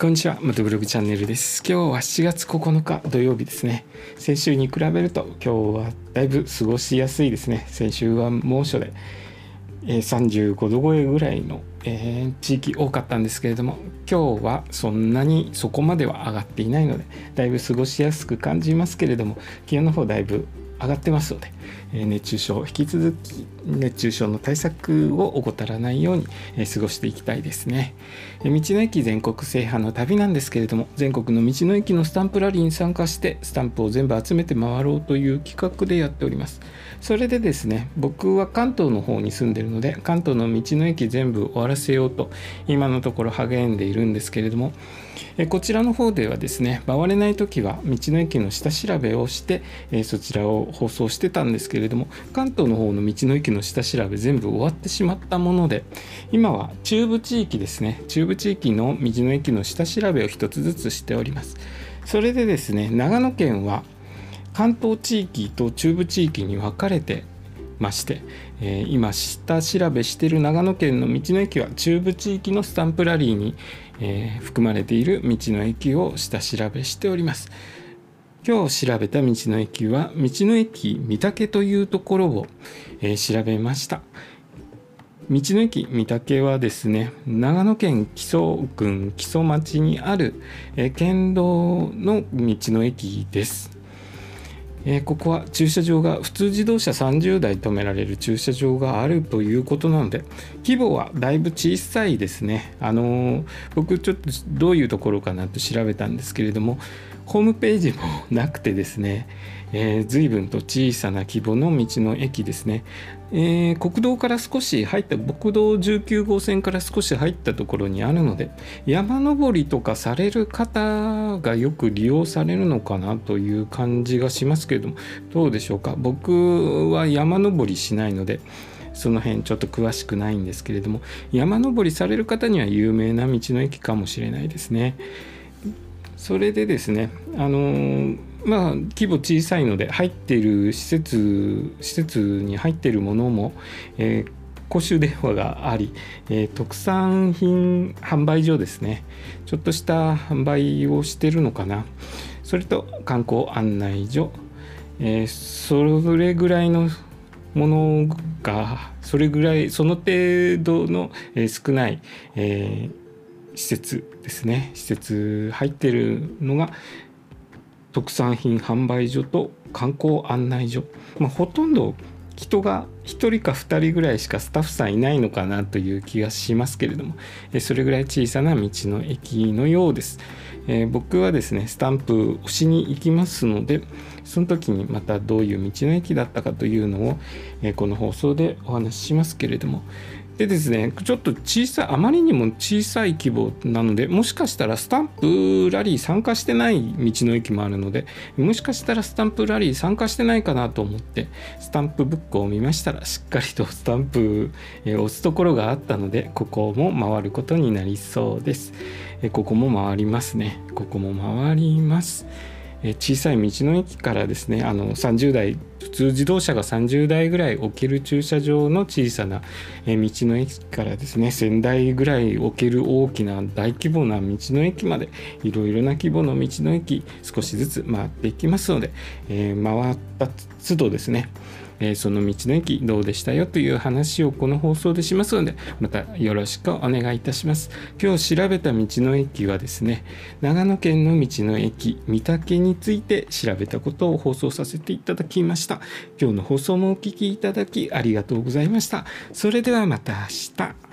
こんにちは、またブログチャンネルです。今日は7月9日土曜日ですね。先週に比べると今日はだいぶ過ごしやすいですね。先週は猛暑で、えー、35度超えぐらいの、えー、地域多かったんですけれども、今日はそんなにそこまでは上がっていないので、だいぶ過ごしやすく感じますけれども、気温の方だいぶ上がってますので、え熱中症引き続き熱中症の対策を怠らないように、え過ごしていきたいですね、道の駅全国制覇の旅なんですけれども全国の道の駅のスタンプラリーに参加してスタンプを全部集めて回ろうという企画でやっております。それでですね僕は関東の方に住んでるので関東の道の駅全部終わらせようと今のところ励んでいるんですけれどもえこちらの方ではですね回れない時は道の駅の下調べをして、えそちらを放送してたんですけれども関東の方の道の駅の下調べ全部終わってしまったもので今は中部地域ですね中部地域の道の駅の下調べを一つずつしておりますそれでですね長野県は関東地域と中部地域に分かれてまして、えー、今下調べしてる長野県の道の駅は中部地域のスタンプラリーに、えー、含まれている道の駅を下調べしております。今日調べた道の駅は道の駅御嶽というところを、えー、調べました。道の駅御嶽はですね長野県木曽郡木曽町にある、えー、県道の道の駅です。えー、ここは駐車場が普通自動車30台止められる駐車場があるということなので規模はだいぶ小さいですねあのー、僕ちょっとどういうところかなと調べたんですけれどもホームページもなくてですね、えー、随分と小さな規模の道の駅ですね、えー、国道から少し入った国道19号線から少し入ったところにあるので山登りとかされる方がよく利用されるのかなという感じがしますけれどもどうでしょうか？僕は山登りしないのでその辺ちょっと詳しくないんですけれども山登りされる方には有名な道の駅かもしれないですね。それでですねあのまあ規模小さいので入っている施設施設に入っているものも、えー公衆電話があり、えー、特産品販売所ですね。ちょっとした販売をしてるのかな。それと観光案内所、え、それぐらいのものがそれぐらいその程度の、え、少ない、えー、施設ですね。施設入ってるのが特産品販売所と観光案内所、まあ、ほとんど人が1人か2人ぐらいしかスタッフさんいないのかなという気がしますけれどもそれぐらい小さな道の駅のようです、えー、僕はですねスタンプ押しに行きますのでその時にまたどういう道の駅だったかというのを、えー、この放送でお話ししますけれどもでですねちょっと小さいあまりにも小さい規模なのでもしかしたらスタンプラリー参加してない道の駅もあるのでもしかしたらスタンプラリー参加してないかなと思ってスタンプブックを見ましたらしっかりとスタンプ、え押すところがあったのでここも回ることになりそうです、えここも回りますね。ここも回ります。小さい道の駅からですねあの30台普通自動車が30台ぐらい置ける駐車場の小さな道の駅からですね1000台ぐらい置ける大きな大規模な道の駅までいろいろな規模の道の駅少しずつ回っていきますので、えー、回った都度ですねえー、その道の駅どうでしたよという話をこの放送でしますのでまたよろしくお願いいたします。今日調べた道の駅はですね長野県の道の駅御嶽について調べたことを放送させていただきました。今日の放送もお聴きいただきありがとうございました。それではまた明日。